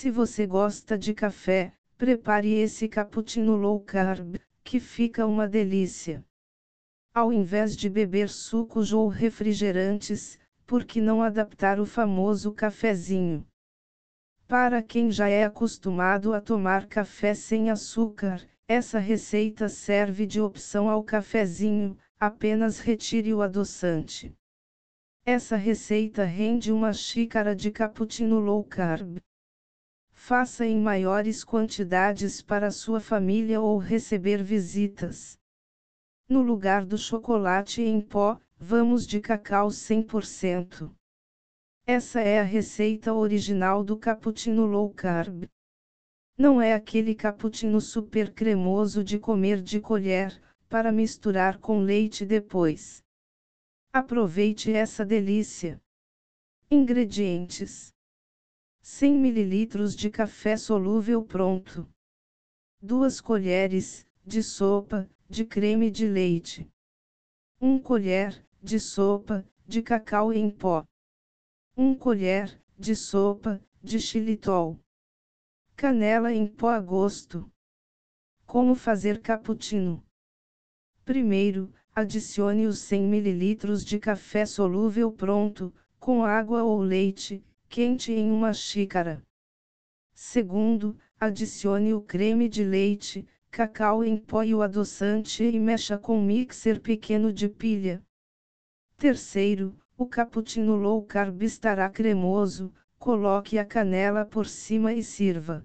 Se você gosta de café, prepare esse cappuccino low carb, que fica uma delícia. Ao invés de beber sucos ou refrigerantes, por que não adaptar o famoso cafezinho? Para quem já é acostumado a tomar café sem açúcar, essa receita serve de opção ao cafezinho, apenas retire o adoçante. Essa receita rende uma xícara de cappuccino low carb. Faça em maiores quantidades para sua família ou receber visitas. No lugar do chocolate em pó, vamos de cacau 100%. Essa é a receita original do cappuccino low carb. Não é aquele cappuccino super cremoso de comer de colher, para misturar com leite depois. Aproveite essa delícia. Ingredientes: 100 ml de café solúvel pronto, 2 colheres de sopa de creme de leite, 1 colher de sopa de cacau em pó, 1 colher de sopa de xilitol, canela em pó a gosto. Como fazer cappuccino? Primeiro, adicione os 100 ml de café solúvel pronto, com água ou leite, quente em uma xícara. Segundo, adicione o creme de leite, cacau em pó e o adoçante e mexa com mixer pequeno de pilha. Terceiro, o cappuccino low carb estará cremoso, coloque a canela por cima e sirva.